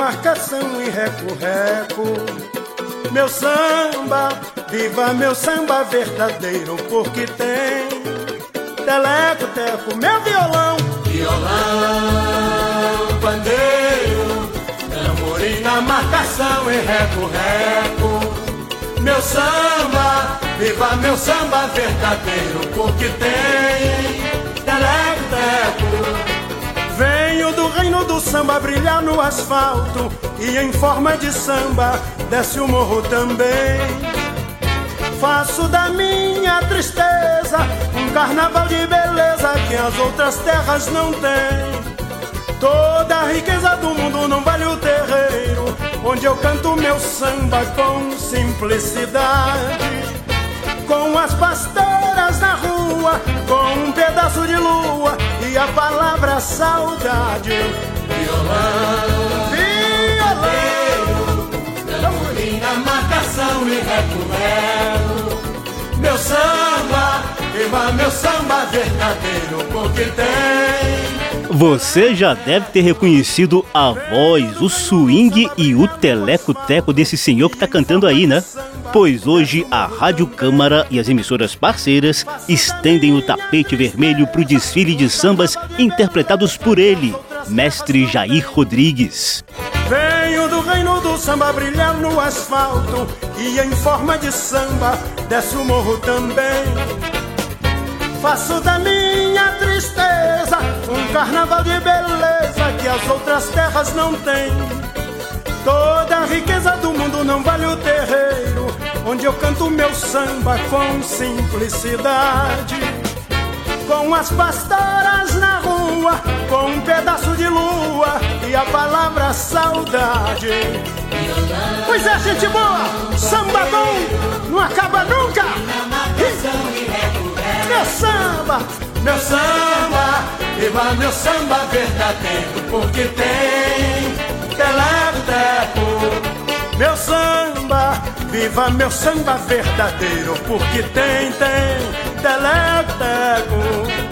marcação e reco-reco. Meu samba, viva meu samba verdadeiro, porque tem teleco-teco, meu violão. Violão, pandeiro, tamborim na marcação e reco-reco. Meu samba, viva meu samba verdadeiro, porque tem teleco-teco. Venho do reino do samba brilhar no asfalto e em forma de samba desce o morro também. Faço da minha tristeza um carnaval de beleza que as outras terras não têm. Toda a riqueza do mundo não vale o terreiro onde eu canto meu samba com simplicidade. Com as pastoras na rua, com um pedaço de lua e a palavra saudade. Violão, violão, tamborim marcação e recuero. Meu samba, viva meu samba verdadeiro, porque tem. Você já deve ter reconhecido a voz, o swing e o teleco-teco desse senhor que tá cantando aí, né? Pois hoje a Rádio Câmara e as emissoras parceiras estendem o tapete vermelho pro desfile de sambas interpretados por ele, mestre Jair Rodrigues. Venho do reino do samba brilhar no asfalto e em forma de samba desce o morro também. Faço da tristeza um carnaval de beleza que as outras terras não têm. Toda a riqueza do mundo não vale o terreiro onde eu canto meu samba com simplicidade. Com as pastoras na rua, com um pedaço de lua e a palavra saudade. Pois é, gente boa, samba bom não acaba nunca. Meu samba, meu samba, viva meu samba verdadeiro, porque tem teleco Meu samba, viva meu samba verdadeiro, porque tem, tem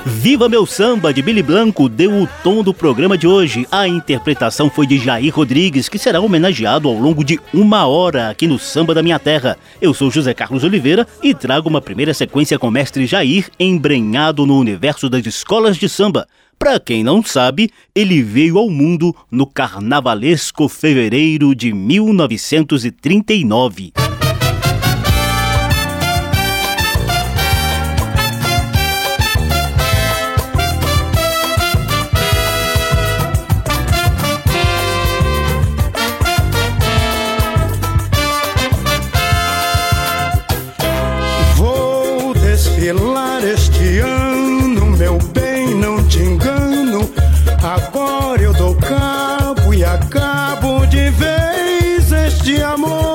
Viva Meu Samba de Billy Blanco deu o tom do programa de hoje. A interpretação foi de Jair Rodrigues, que será homenageado ao longo de uma hora aqui no Samba da Minha Terra. Eu sou José Carlos Oliveira e trago uma primeira sequência com o mestre Jair, embrenhado no universo das escolas de samba. Para quem não sabe, ele veio ao mundo no carnavalesco fevereiro de 1939. Este amor.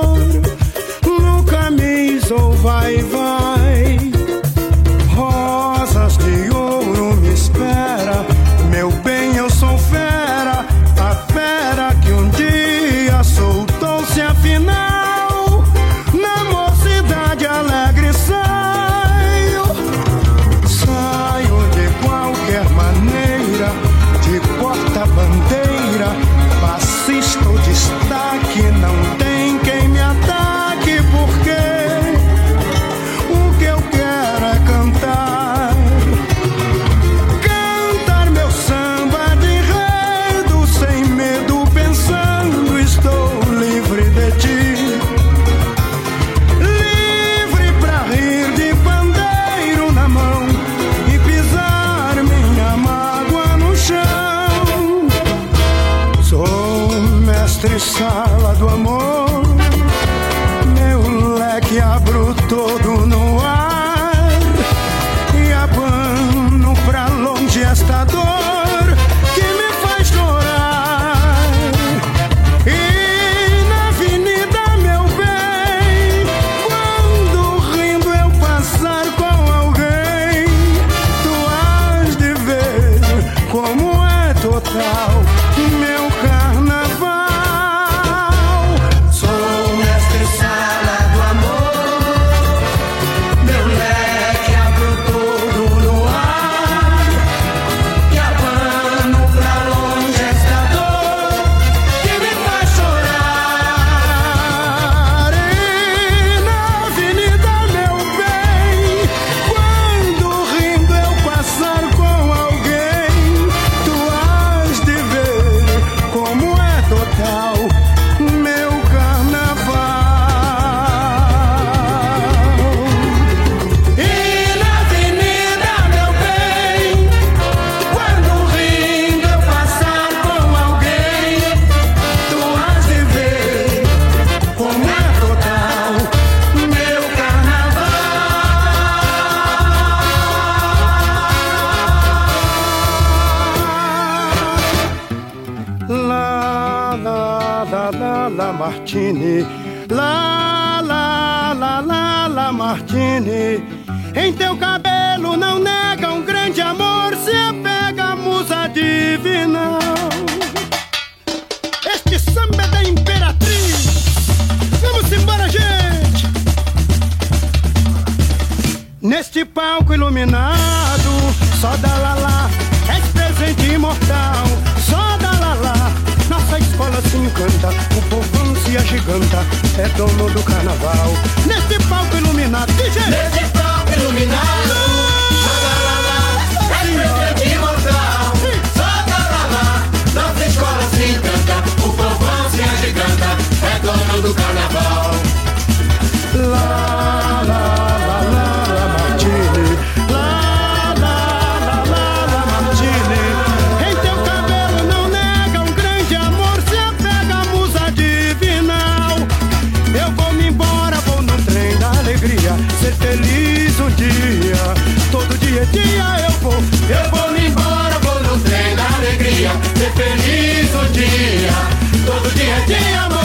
Feliz um dia. Todo dia é dia, morena.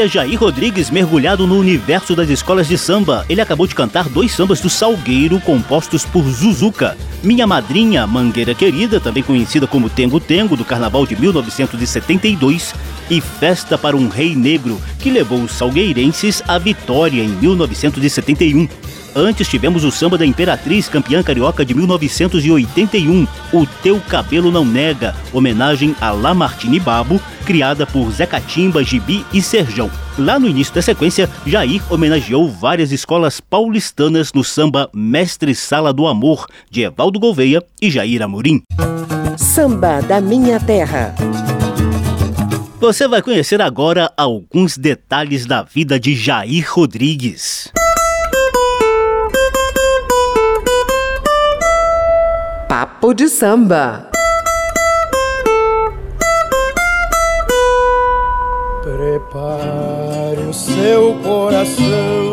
É Jair Rodrigues mergulhado no universo das escolas de samba. Ele acabou de cantar dois sambas do Salgueiro compostos por Zuzuca. Minha Madrinha, Mangueira Querida, também conhecida como Tengo Tengo, do Carnaval de 1972, e Festa para um Rei Negro, que levou os salgueirenses à vitória em 1971. Antes tivemos o samba da Imperatriz, campeã carioca de 1981, O Teu Cabelo Não Nega, homenagem a Lamartine Babo, criada por Zé Catimba, Gibi e Serjão. Lá no início da sequência, Jair homenageou várias escolas paulistanas no samba Mestre Sala do Amor, de Evaldo Gouveia e Jair Amorim. Samba da Minha Terra. Você vai conhecer agora alguns detalhes da vida de Jair Rodrigues. Papo de samba. Prepare o seu coração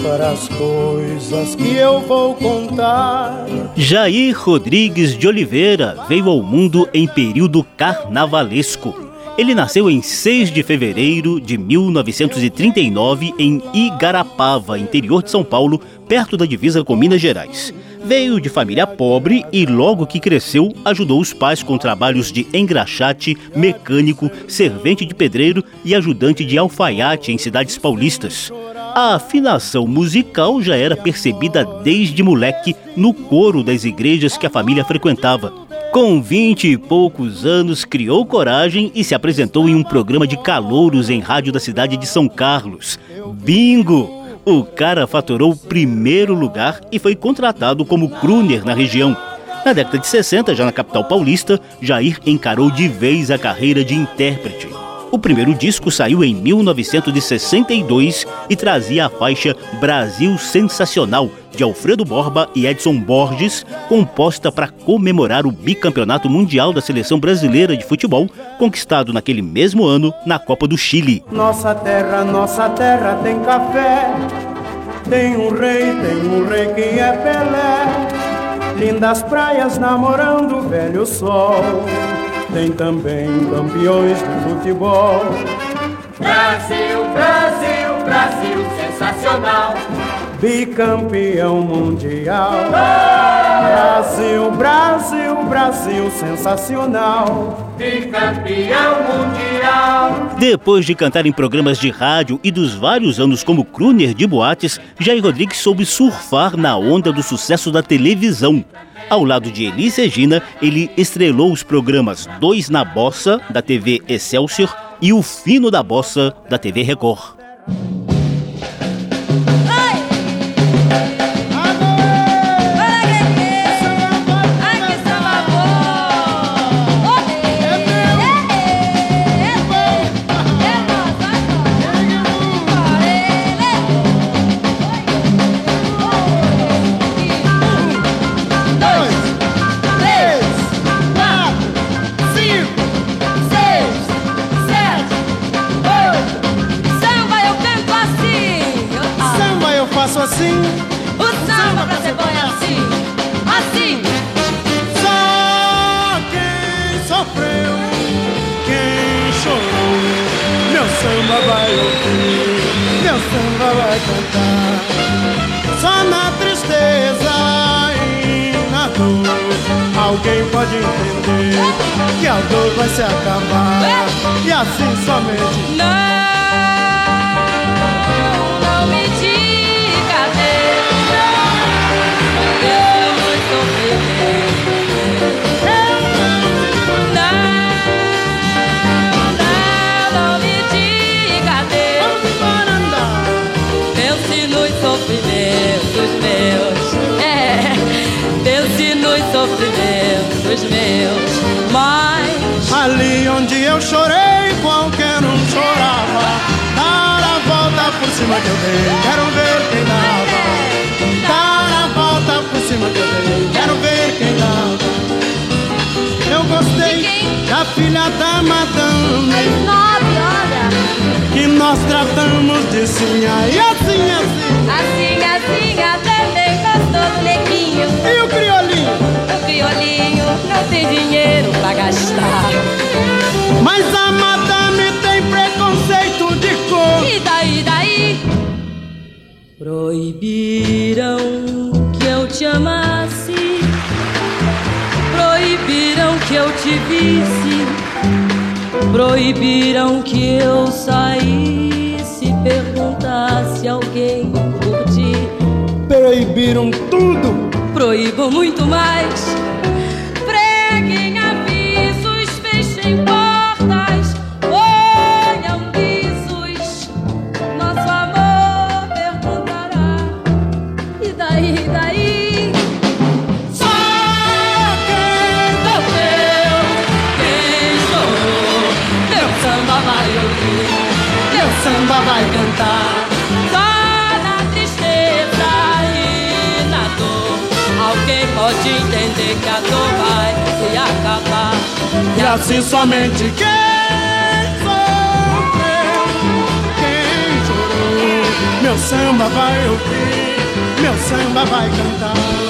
para as coisas que eu vou contar. Jair Rodrigues de Oliveira veio ao mundo em período carnavalesco. Ele nasceu em 6 de fevereiro de 1939 em Igarapava, interior de São Paulo, perto da divisa com Minas Gerais. Veio de família pobre e, logo que cresceu, ajudou os pais com trabalhos de engraxate, mecânico, servente de pedreiro e ajudante de alfaiate em cidades paulistas. A afinação musical já era percebida desde moleque no coro das igrejas que a família frequentava. Com vinte e poucos anos, criou coragem e se apresentou em um programa de calouros em rádio da cidade de São Carlos. Bingo! O cara faturou o primeiro lugar e foi contratado como crooner na região. Na década de 60, já na capital paulista, Jair encarou de vez a carreira de intérprete. O primeiro disco saiu em 1962 e trazia a faixa Brasil Sensacional, de Alfredo Borba e Edson Borges, composta para comemorar o bicampeonato mundial da seleção brasileira de futebol, conquistado naquele mesmo ano na Copa do Chile. Nossa terra, nossa terra tem café. Tem um rei, tem um rei que é Pelé. Lindas praias namorando o velho sol. Tem também campeões de futebol. Brasil, Brasil, Brasil, sensacional. Bicampeão mundial. Brasil, Brasil, Brasil, sensacional. Bicampeão mundial. Depois de cantar em programas de rádio e dos vários anos como crooner de boates, Jair Rodrigues soube surfar na onda do sucesso da televisão. Ao lado de Elis Regina, ele estrelou os programas Dois na Bossa, da TV Excelsior, e O Fino da Bossa, da TV Record. Vai se acabar, e assim somente. Não, não onde eu chorei, qualquer um chorava. Dar a volta por cima que eu dei, quero ver quem dava. Dar a volta por cima que eu dei, quero ver quem dava. Eu gostei da filha da madame, nove horas. que nós tratamos de sinha e assim, assim. Assim, assim, até bem gostoso, neguinho. E o criolinho? O violinho não tem dinheiro pra gastar. Mas a madame tem preconceito de cor. E daí, daí? Proibiram que eu te amasse. Proibiram que eu te visse. Proibiram que eu saísse. Perguntasse alguém por ti. Proibiram tudo. Proíbam muito mais. Assim somente quem sofreu, quem chorou, meu samba vai ouvir, meu samba vai cantar.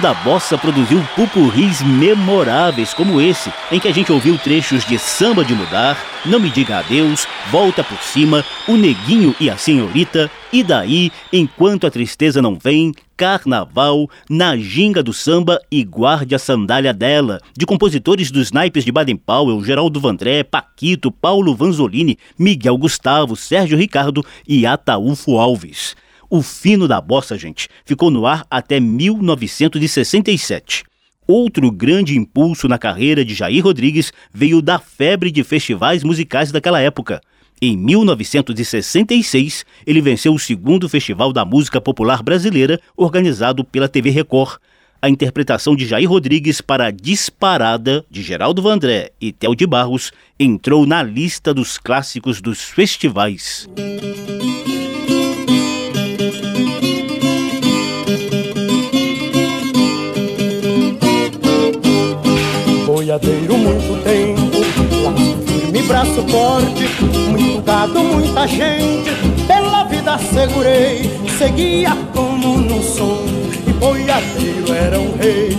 Da Bossa produziu pupurris memoráveis como esse, em que a gente ouviu trechos de Samba de Mudar, Não Me Diga Adeus, Volta por Cima, O Neguinho e a Senhorita, e daí, Enquanto a Tristeza Não Vem, Carnaval, Na Ginga do Samba e Guarde a Sandália Dela, de compositores dos naipes de Baden Powell, Geraldo Vandré, Paquito, Paulo Vanzolini, Miguel Gustavo, Sérgio Ricardo e Ataúfo Alves. O fino da bossa, gente, ficou no ar até 1967. Outro grande impulso na carreira de Jair Rodrigues veio da febre de festivais musicais daquela época. Em 1966, ele venceu o segundo Festival da Música Popular Brasileira, organizado pela TV Record. A interpretação de Jair Rodrigues para Disparada, de Geraldo Vandré e Theo de Barros, entrou na lista dos clássicos dos festivais. Boiadeiro muito tempo, firme, braço forte, muito gado, muita gente, pela vida segurei, seguia como no som, e boiadeiro era um rei.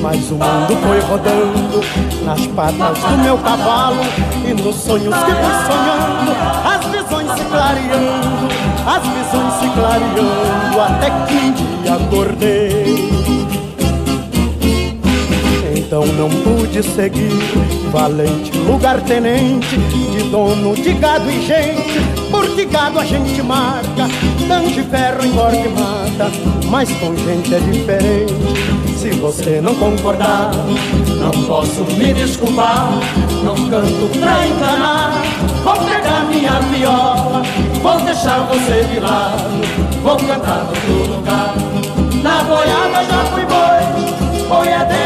Mas o mundo foi rodando nas patas do meu cavalo e nos sonhos que fui sonhando, as visões se clareando, as visões se clareando, até que um dia acordei. Então não pude seguir, valente lugar-tenente, de dono de gado e gente, porque gado a gente marca, tanque ferro engorda e mata, mas com gente é diferente. Se você não concordar, não posso me desculpar, não canto pra enganar, vou pegar minha viola, vou deixar você de lado, vou cantar no outro lugar. Na boiada já fui boi, boiadeiro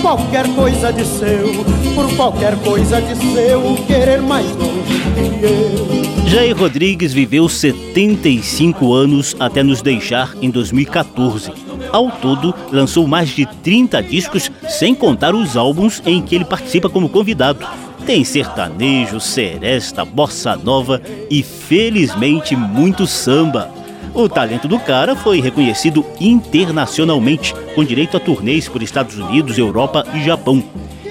qualquer coisa de seu, por qualquer coisa de seu, querer mais longe que eu. Jair Rodrigues viveu 75 anos até nos deixar em 2014. Ao todo, lançou mais de 30 discos, sem contar os álbuns em que ele participa como convidado. Tem sertanejo, seresta, bossa nova e, felizmente, muito samba. O talento do cara foi reconhecido internacionalmente, com direito a turnês por Estados Unidos, Europa e Japão.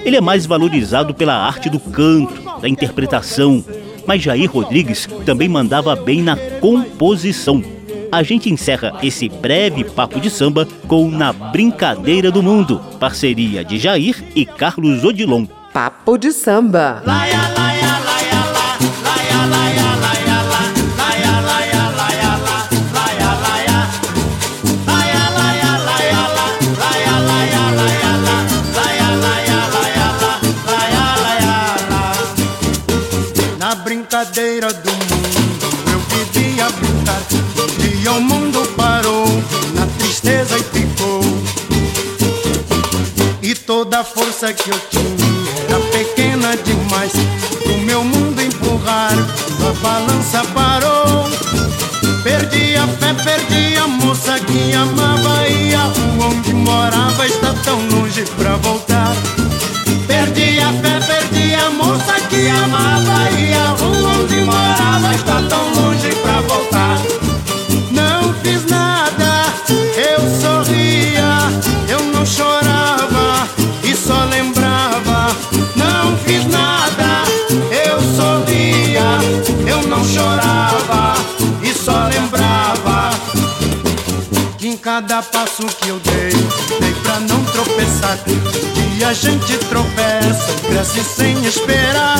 Ele é mais valorizado pela arte do canto, da interpretação, mas Jair Rodrigues também mandava bem na composição. A gente encerra esse breve papo de samba com Na Brincadeira do Mundo, parceria de Jair e Carlos Odilon. Papo de samba. Na a força que eu tinha era pequena demais. O meu mundo empurrar, a balança parou. Perdi a fé, perdi a moça que amava e a rua onde morava está tão longe pra voltar. Perdi a fé, perdi a moça que amava E a rua onde morava está tão longe pra voltar cada passo que eu dei, dei pra não tropeçar. Que a gente tropeça cresce sem esperar.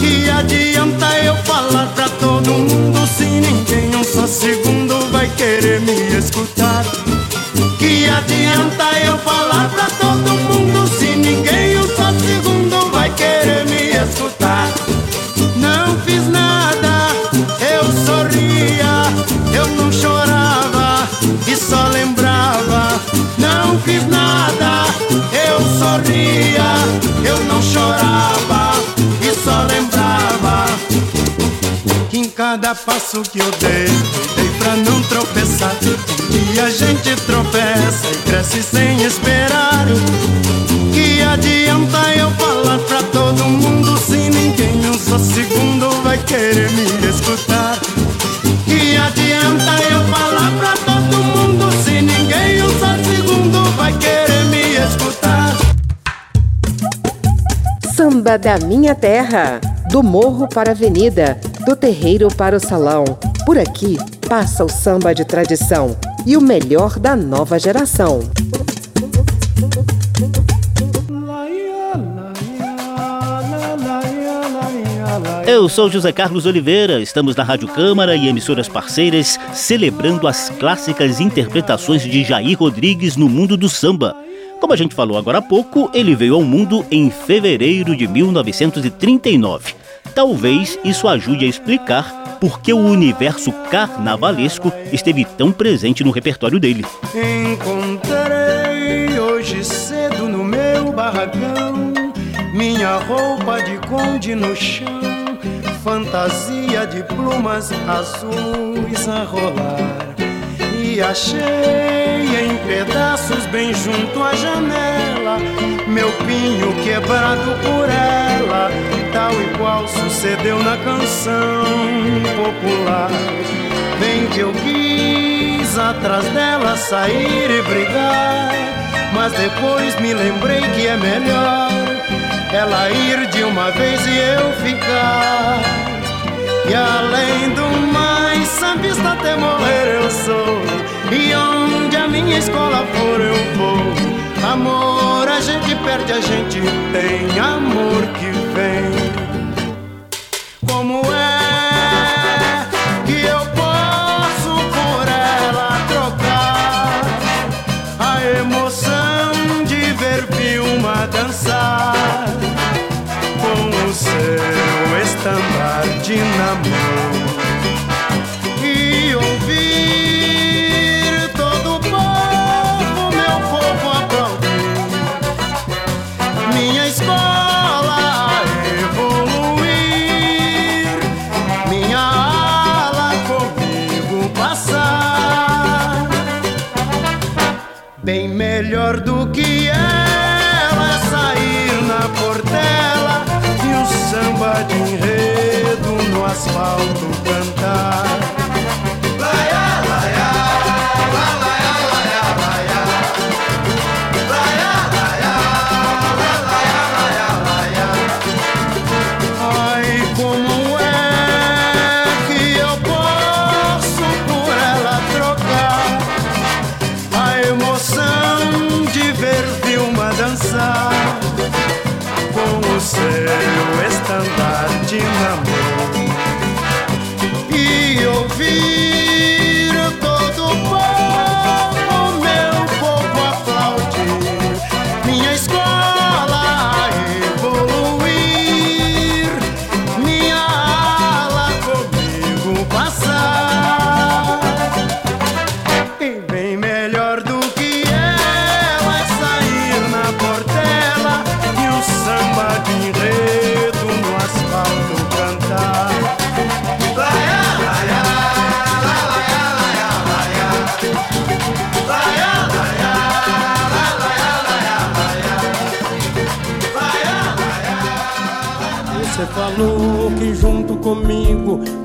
Que adianta eu falar pra todo mundo se ninguém um só segundo vai querer me escutar? Que adianta eu falar pra todo mundo fiz nada, eu sorria, eu não chorava e só lembrava que em cada passo que eu dei, dei pra não tropeçar. que a gente tropeça e cresce sem esperar. Que adianta eu falar pra todo mundo se ninguém um só segundo vai querer me escutar? Samba da minha terra, do morro para a avenida, do terreiro para o salão. Por aqui passa o samba de tradição e o melhor da nova geração. Eu sou José Carlos Oliveira, estamos na Rádio Câmara e emissoras parceiras celebrando as clássicas interpretações de Jair Rodrigues no mundo do samba. Como a gente falou agora há pouco, ele veio ao mundo em fevereiro de 1939. Talvez isso ajude a explicar por que o universo carnavalesco esteve tão presente no repertório dele. Encontrei hoje cedo no meu barracão minha roupa de conde no chão, fantasia de plumas azuis a rolar. E achei em pedaços bem junto à janela meu pinho quebrado por ela, tal e qual sucedeu na canção popular. Bem que eu quis atrás dela sair e brigar, mas depois me lembrei que é melhor ela ir de uma vez e eu ficar. E além do mais, sambista até morrer eu sou. E onde a minha escola for, eu vou. Amor, a gente perde, a gente tem amor que vem. Como é que eu posso por ela trocar a emoção de ver Vilma dançar estandarte na mão e ouvir todo o povo, meu povo aplaudir minha escola evoluir, minha ala comigo passar. Bem melhor do que ela sair na portela samba de enredo no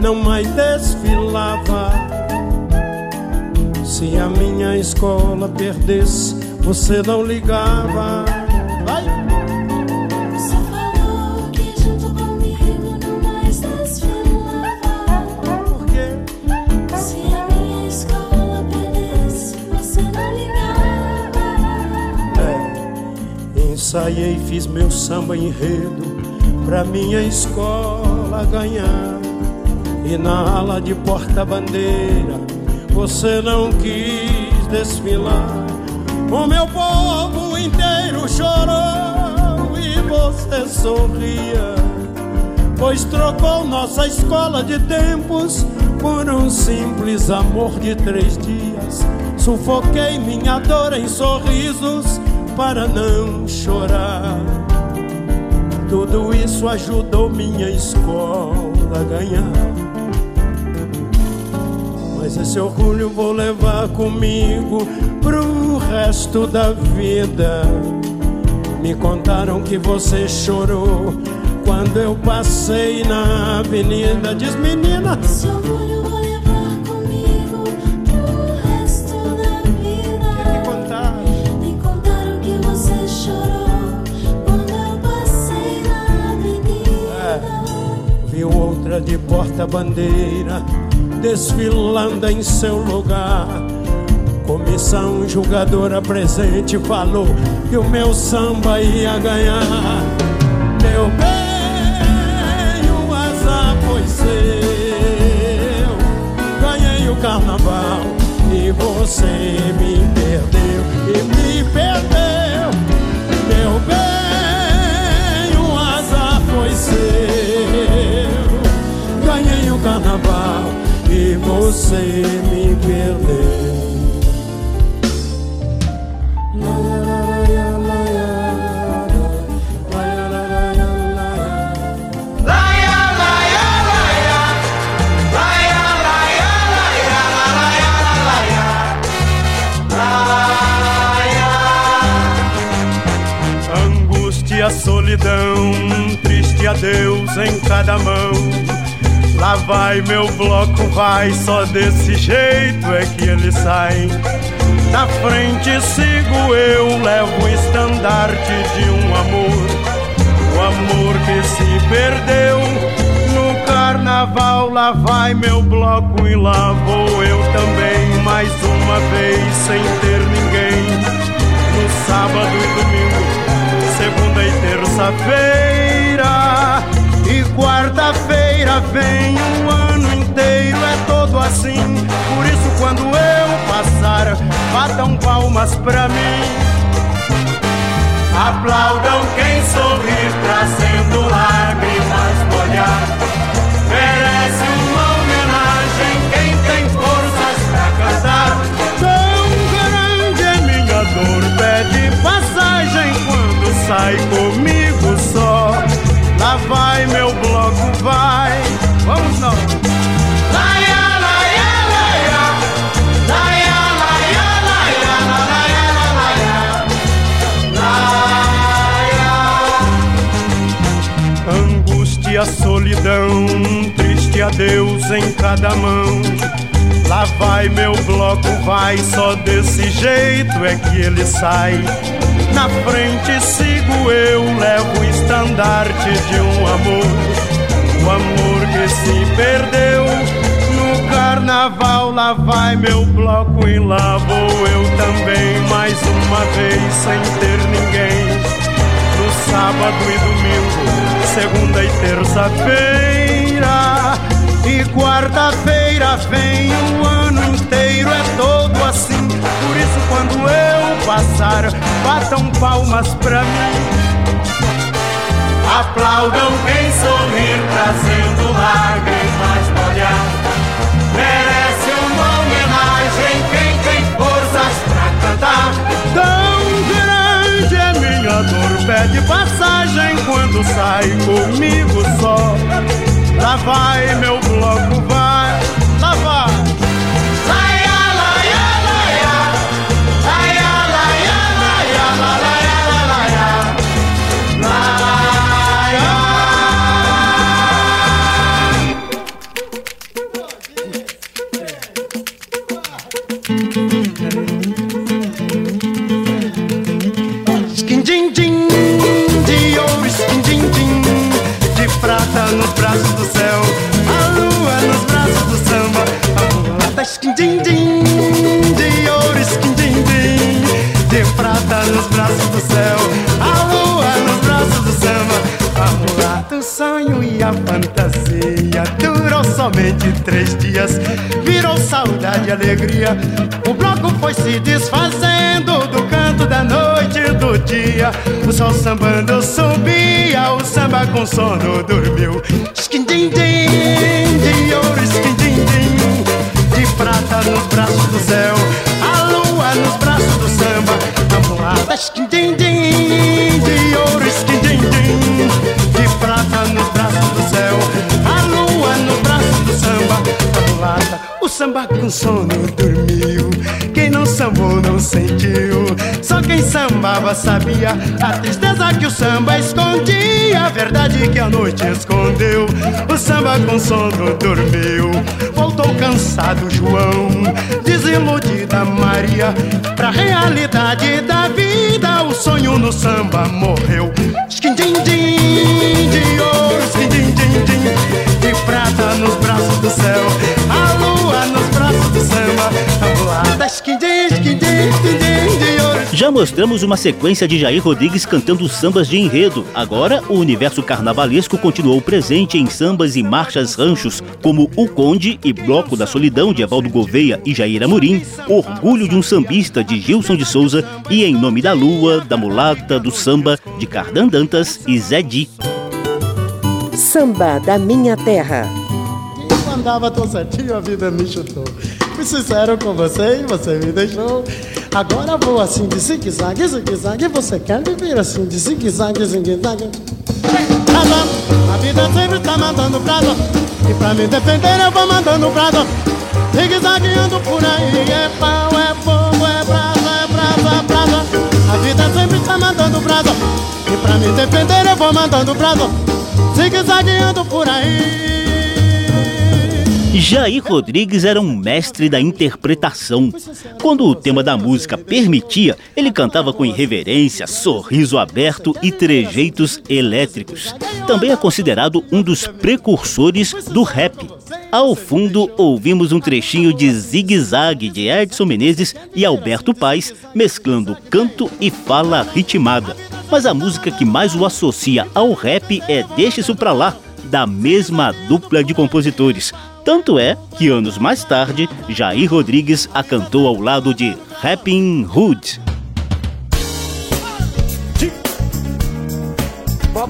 não mais desfilava. Se a minha escola perdesse, você não ligava. Vai! Você falou que junto comigo não mais desfilava. Por quê? Se a minha escola perdesse, você não ligava. É, ensaiei, fiz meu samba enredo pra minha escola ganhar. E na ala de porta-bandeira você não quis desfilar. O meu povo inteiro chorou e você sorria. Pois trocou nossa escola de tempos por um simples amor de três dias. Sufoquei minha dor em sorrisos para não chorar. Tudo isso ajudou minha escola a ganhar. Mas esse orgulho vou levar comigo pro resto da vida. Me contaram que você chorou quando eu passei na avenida. Diz menina, Esse orgulho vou levar comigo pro resto da vida. me contaram. Me contaram que você chorou quando eu passei na bandeira de porta-bandeira, desfilando em seu lugar. Comissão julgadora presente falou que o meu samba ia ganhar. Meu bem, o azar foi seu. Ganhei o carnaval e você me perdeu e me perdeu. Meu bem, o azar foi seu. Ganhei o carnaval e você me perdeu. Angústia, solidão, triste adeus em cada mão. Lá vai meu bloco, vai, só desse jeito é que ele sai. Na frente sigo eu, levo o estandarte de um amor. O amor que se perdeu no carnaval. Lá vai meu bloco e lá vou eu também, mais uma vez sem ter ninguém. No sábado e domingo, segunda e terça-feira. Quarta-feira vem o ano inteiro, é todo assim. Por isso, quando eu passar, batam palmas pra mim. Aplaudam quem sorri, trazendo lágrimas triste adeus em cada mão. Lá vai meu bloco, vai, só desse jeito é que ele sai. Na frente sigo eu, levo o estandarte de um amor. O amor que se perdeu no carnaval. Lá vai meu bloco e lá vou eu também, mais uma vez sem ter ninguém. No sábado e domingo, segunda e terça-feira. E quarta-feira vem o ano inteiro, é todo assim. Por isso, quando eu passar, batam palmas pra mim. Aplaudam quem sorrir, trazendo lágrimas molhadas. Merece uma homenagem quem tem forças pra cantar. Tão grande é minha dor, pede passagem quando sai comigo só. Lá vai meu bloco, vai, lá vai. Braços do céu, a lua nos braços do samba, a mulata skin-din-din, de ouro, skin-din-din, de prata nos braços do céu, a lua nos braços do samba, a mulata, o sonho e a fantasia durou somente três dias, virou saudade e alegria, o bloco foi se desfazendo do da noite do dia. O sol sambando subia, o samba com sono dormiu. Skin-din-din, de ouro, skin-din-din, de prata nos braços do céu, a lua nos braços do samba, a mulata. De ouro, skin-din-din, de prata nos braços do céu, a lua nos braços do samba, a. O samba com sono dormiu. Quem não sentiu. Só quem sambava sabia a tristeza que o samba escondia. A verdade que a noite escondeu. O samba com sono dormiu. Voltou cansado João, desiludida Maria. Pra realidade da vida, o sonho no samba morreu. Skin-din-din, de ouro, skin-din-din-din, de prata mostramos uma sequência de Jair Rodrigues cantando sambas de enredo. Agora, o universo carnavalesco continuou presente em sambas e marchas ranchos, como O Conde e Bloco da Solidão, de Evaldo Gouveia e Jair Amorim, Orgulho de um Sambista, de Gilson de Souza e Em Nome da Lua, da Mulata, do Samba, de Cardan Dantas e Zé Di. Samba da Minha Terra. Eu andava tão certinho, a vida me chutou. Fui sincero com você e você me deixou. Agora vou assim de zigue-zague, zigue-zague. Você quer viver assim de zigue-zague, zigue-zague? A vida sempre tá mandando brasa. E pra me defender eu vou mandando brasa. Zigue-zagueando por aí. É pau, é fogo, é brasa, é brasa, brasa. A vida sempre tá mandando brasa. E pra me defender eu vou mandando brasa. Zigue-zagueando por aí. Jair Rodrigues era um mestre da interpretação. Quando o tema da música permitia, ele cantava com irreverência, sorriso aberto e trejeitos elétricos. Também é considerado um dos precursores do rap. Ao fundo, ouvimos um trechinho de Zig Zag de Edson Menezes e Alberto Paes, mesclando canto e fala ritmada. Mas a música que mais o associa ao rap é Deixa Isso Pra Lá, da mesma dupla de compositores. Tanto é que anos mais tarde, Jair Rodrigues a cantou ao lado de Rapping Hood.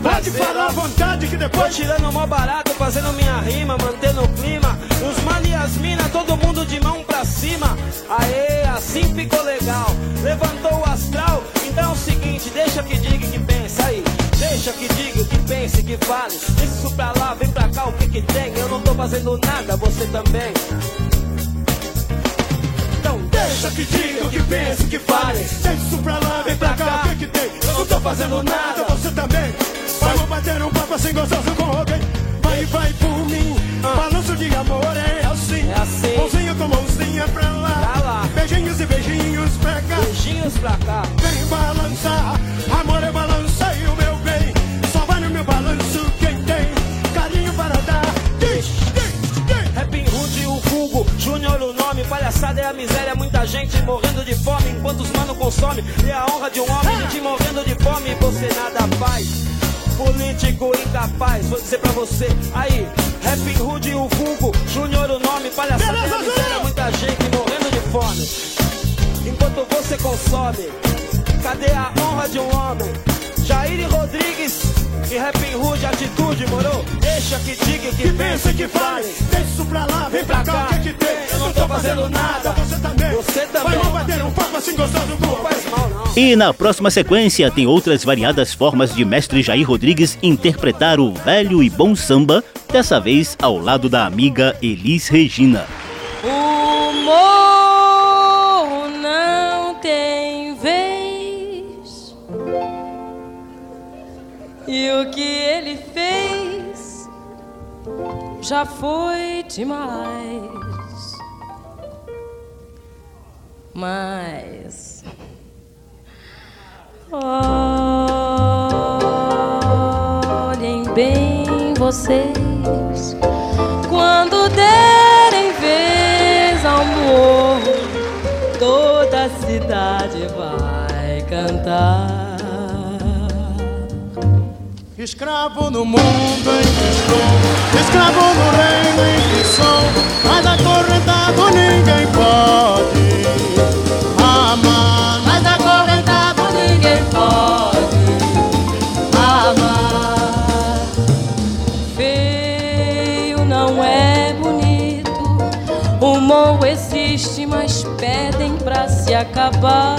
Pode falar à vontade que Tô depois tirando mó barato, fazendo minha rima, mantendo o clima. Os mano e as mina, todo mundo de mão pra cima. Aê, assim ficou legal. Levantou o astral. Então é o seguinte, deixa que diga que pensa aí. Deixa que diga, que pense, que fale. Isso pra lá, vem pra cá, o que que tem? Eu não tô fazendo nada, você também. Então Deixa que diga o que pensa, o que fale. Deixa isso pra lá, vem pra cá, o que que tem? Eu não tô fazendo nada, você também. Vamos bater um papo assim gostoso com alguém. Vai, vai por mim. Balanço de amor é assim. É assim. Mãozinha com mãozinha pra lá. Pra lá. Beijinhos e beijinhos pra cá. beijinhos pra cá. Vem balançar, amor é balanceio, Júnior o nome, palhaçada é a miséria, muita gente morrendo de fome, enquanto os mano consome, e a honra de um homem, gente morrendo de fome, você nada faz. Político incapaz, vou dizer pra você, aí, Rap Hood, o vulgo, Júnior o nome, palhaçada é a miséria, muita gente morrendo de fome, enquanto você consome, cadê a honra de um homem? Jair Rodrigues e Rap Hood, atitude, moro? Deixa que diga e que Que pensa que fale, deixa isso pra lá, vem pra cá, o que que tem? Eu não tô fazendo nada. Você também. Você também. Vamos bater um papo assim gostoso com Não faz mal, não. E na próxima sequência tem outras variadas formas de mestre Jair Rodrigues interpretar o velho e bom samba, dessa vez ao lado da amiga Elis Regina. O E o que ele fez já foi demais. Mas. Olhem bem vocês quando derem vez ao morro, toda a cidade vai cantar. Escravo no mundo em que estou, escravo no reino em que sou, mas acorrentado ninguém pode amar. Mas acorrentado ninguém pode amar. Feio não é bonito, o morro existe, mas pedem pra se acabar.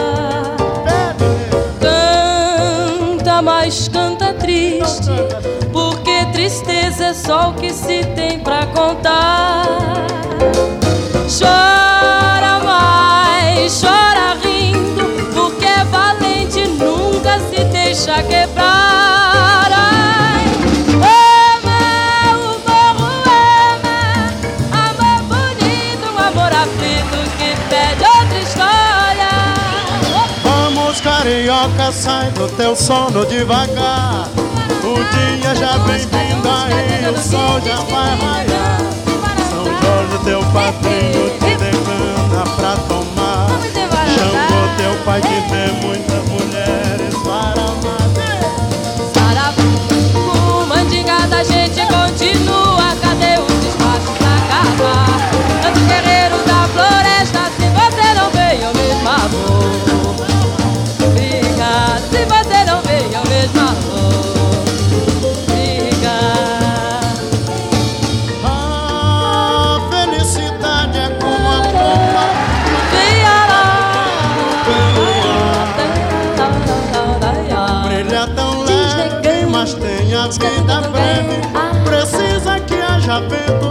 Canta, mas canta porque tristeza é só o que se tem pra contar. Chora mais, chora rindo, porque valente nunca se deixa quebrar. Ama, o morro ama, amor bonito, um amor aflito que pede outra história. Vamos, carioca, sai do teu sono devagar. O dia já vem vindo aí, o sol já vai raiar. São Jorge, teu padrinho, te demanda pra tomar. Xangô, teu pai Vai vida breve. Precisa que haja vento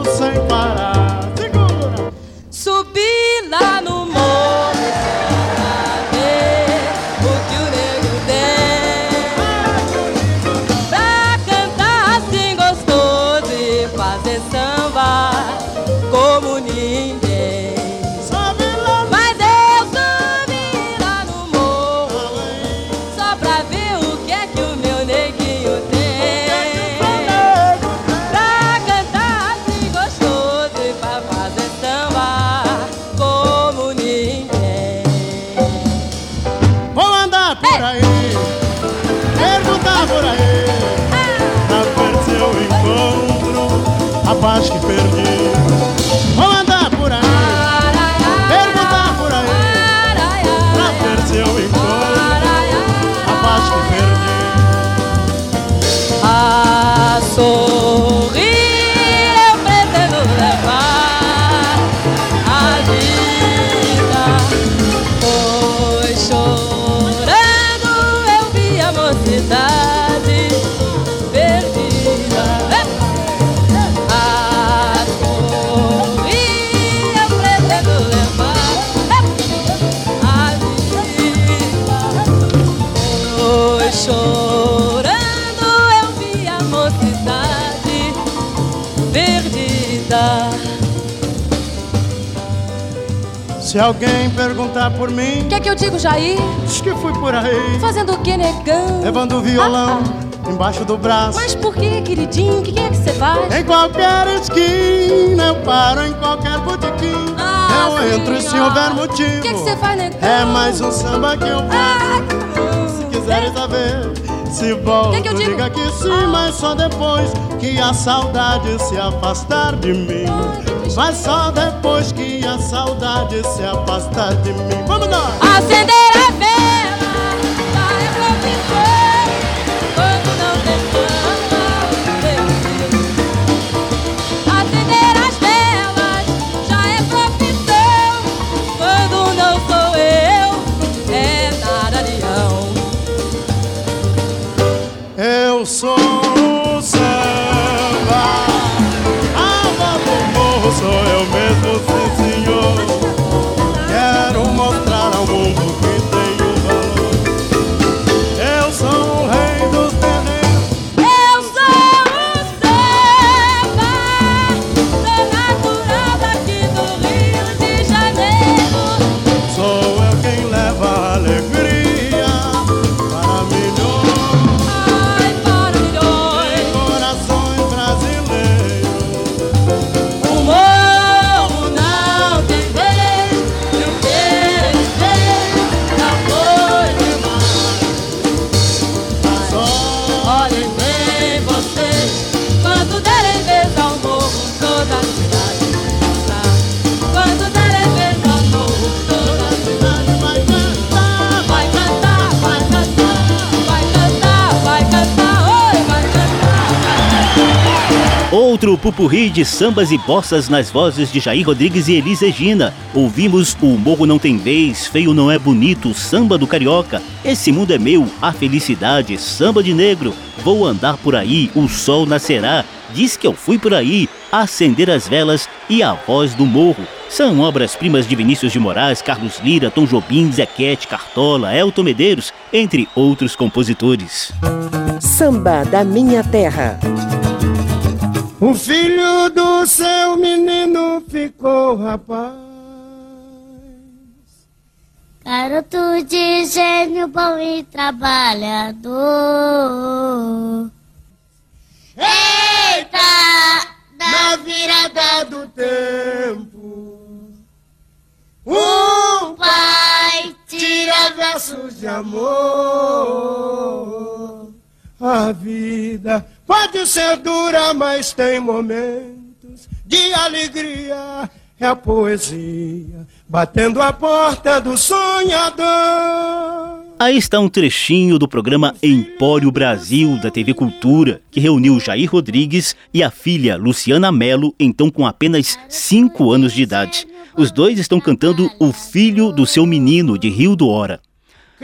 Se alguém perguntar por mim, O que é que eu digo, Jair? diz que fui por aí, Fazendo o que, negão? levando o violão embaixo do braço. Mas por que, queridinho? O que é que você faz? Em qualquer esquina eu paro, em qualquer botequim Ah, eu entro sim, se ó. houver motivo. O que é que você faz, negão? É mais um samba que eu faço. Ah, que Se quiserem saber, se volto, Que que eu digo? diga que sim, Ah. mas só depois que a saudade se afastar de mim. Mas só depois que a saudade se afastar de mim. Vamos lá! Acender pupurri de sambas e bossas nas vozes de Jair Rodrigues e Elis Regina. Ouvimos O Morro Não Tem Vez, Feio Não É Bonito, Samba do Carioca, Esse Mundo é Meu, A Felicidade, Samba de Negro, Vou Andar Por Aí, O Sol Nascerá, Diz Que Eu Fui Por Aí, Acender as Velas e A Voz do Morro. São obras-primas de Vinícius de Moraes, Carlos Lira, Tom Jobim, Zequete, Cartola, Elton Medeiros, entre outros compositores. Samba da Minha Terra. O filho do seu menino ficou rapaz. Garoto de gênio bom e trabalhador. Eita! Na virada do tempo, um Pai, tira verso de amor. A vida pode ser dura, mas tem momentos de alegria. É a poesia batendo a porta do sonhador. Aí está um trechinho do programa Empório Brasil da TV Cultura, que reuniu Jair Rodrigues e a filha Luciana Melo, então com apenas 5 anos de idade. Os dois estão cantando O Filho do Seu Menino, de Rio do Hora.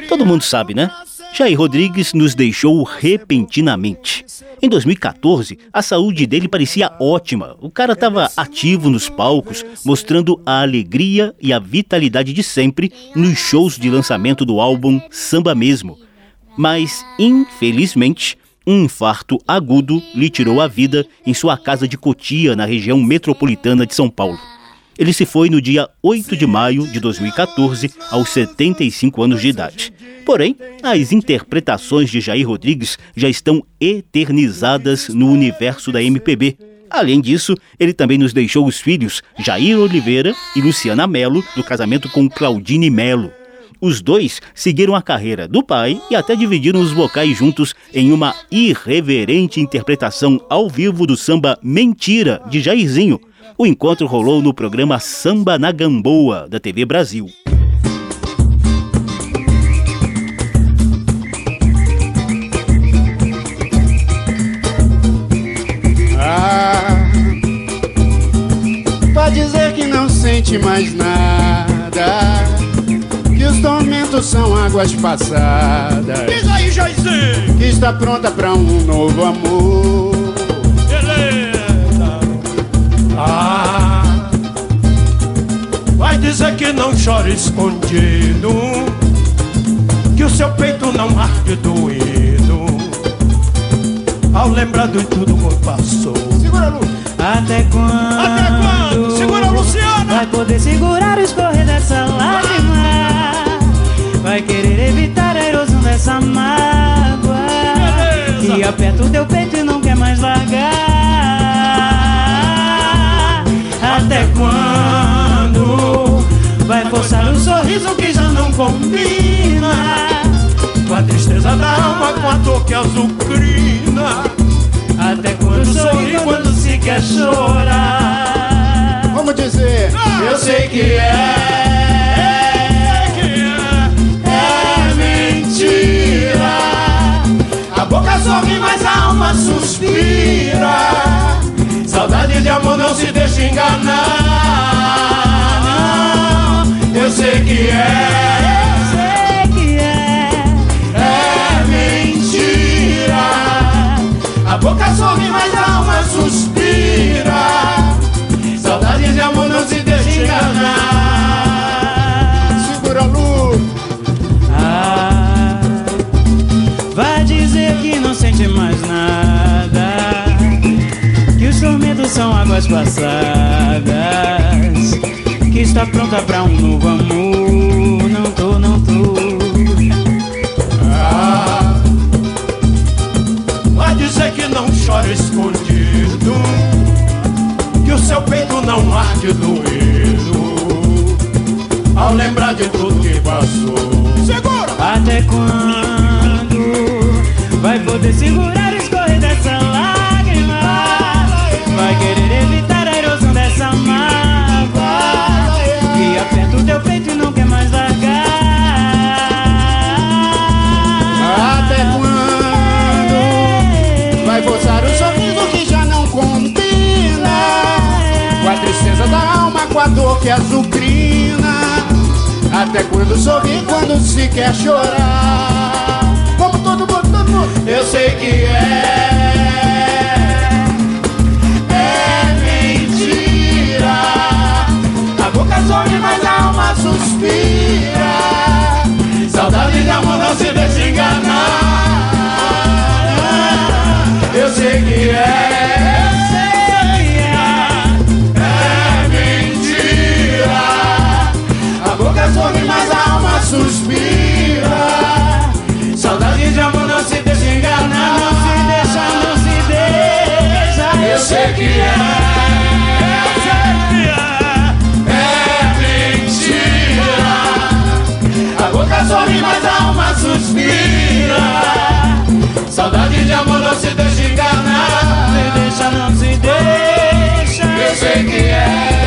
Todo mundo sabe, né? Jair Rodrigues nos deixou repentinamente. Em 2014, a saúde dele parecia ótima. O cara estava ativo nos palcos, mostrando a alegria e a vitalidade de sempre nos shows de lançamento do álbum Samba Mesmo. Mas, infelizmente, um infarto agudo lhe tirou a vida em sua casa de Cotia, na região metropolitana de São Paulo. Ele se foi no dia 8 de maio de 2014, aos 75 anos de idade. Porém, as interpretações de Jair Rodrigues já estão eternizadas no universo da MPB. Além disso, ele também nos deixou os filhos Jair Oliveira e Luciana Melo, do casamento com Claudine Melo. Os dois seguiram a carreira do pai e até dividiram os vocais juntos em uma irreverente interpretação ao vivo do samba Mentira, de Jairzinho. O encontro rolou no programa Samba na Gamboa, da TV Brasil. Ah, vai dizer que não sente mais nada, que os tormentos são águas passadas, Diz aí, Jairzinho! que está pronta pra um novo amor. Dizer que não chora escondido, que o seu peito não arde doído, ao lembrar de tudo que passou. Segura a luz. Até quando? Até quando? Segura a Luciana! Vai poder segurar combina? Com a tristeza da alma, com a dor que azucrina. Até quando sorri quando se quer chorar? Vamos dizer, eu sei que é, é mentira. A boca sorri, mas a alma suspira. Saudade de amor não se deixa enganar. Não, eu sei que é, suspira. Saudade de amor não se deixa enganar. segura a luz. Ah, vai dizer que não sente mais nada, que os tormentos são águas passadas, que está pronta pra um novo amor. Não tô, não tô. Não arde doído, ao lembrar de tudo que passou. Segura! Até quando vai poder segurar escorrer que azucrina. Até quando sorri quando se quer chorar? Vamos todo mundo, todo mundo. Eu sei que é, é mentira. A boca sorri, mas a alma suspira. Saudade de amor não se deixa enganar. suspira. Saudade de amor não se deixa enganar. Não se deixa, não se deixa. É. Eu sei que é. é mentira. A boca sorri, mas a alma suspira. Saudade de amor não se deixa enganar. Não se deixa, não se deixa. Eu sei que é.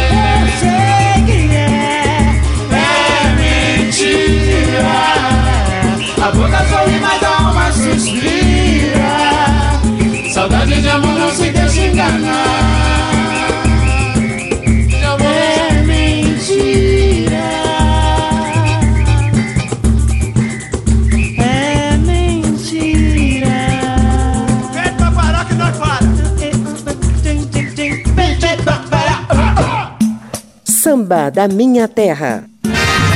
Da Minha Terra.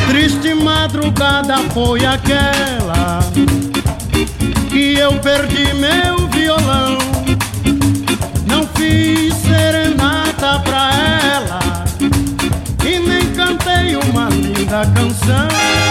Triste madrugada foi aquela que eu perdi meu violão. Não fiz serenata pra ela e nem cantei uma linda canção.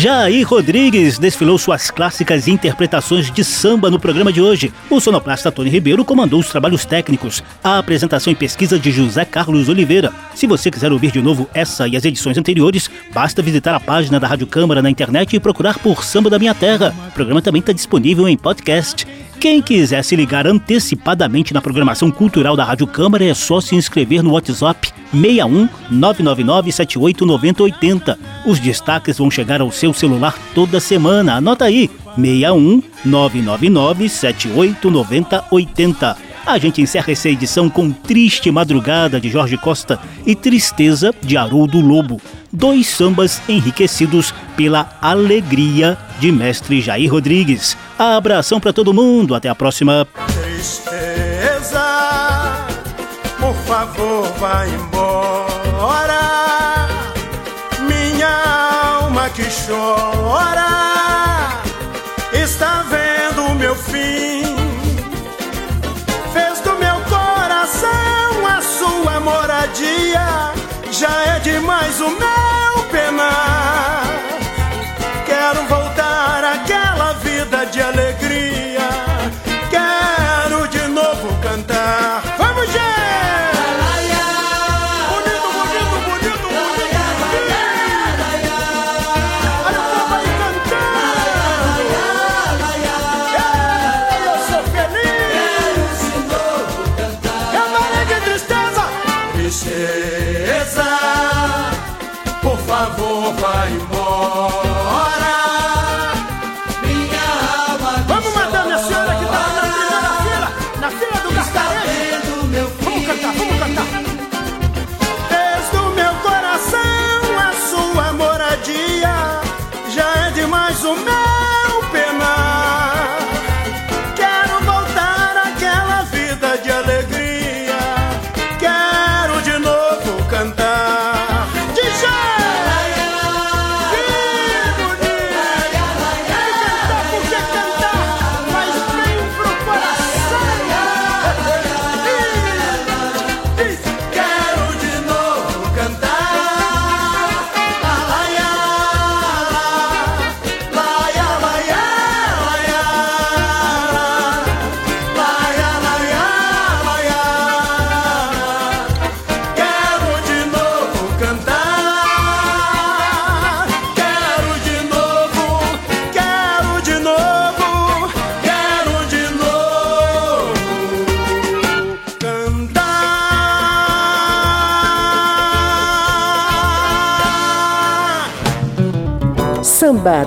Jair Rodrigues desfilou suas clássicas interpretações de samba no programa de hoje. O sonoplasta Tony Ribeiro comandou os trabalhos técnicos, a apresentação e pesquisa de José Carlos Oliveira. Se você quiser ouvir de novo essa e as edições anteriores, basta visitar a página da Rádio Câmara na internet e procurar por Samba da Minha Terra. O programa também está disponível em podcast. Quem quiser se ligar antecipadamente na programação cultural da Rádio Câmara é só se inscrever no WhatsApp 61 999 78 9080. Os destaques vão chegar ao seu celular toda semana. Anota aí: 61 999 78 9080. A gente encerra essa edição com Triste Madrugada de Jorge Costa e Tristeza de Haroldo Lobo. Dois sambas enriquecidos pela alegria de mestre Jair Rodrigues. Abração para todo mundo, até a próxima. Tristeza, por favor, vá embora. Minha alma que chora está vendo o meu fim. Fez do meu coração a sua moradia. Já é demais o meu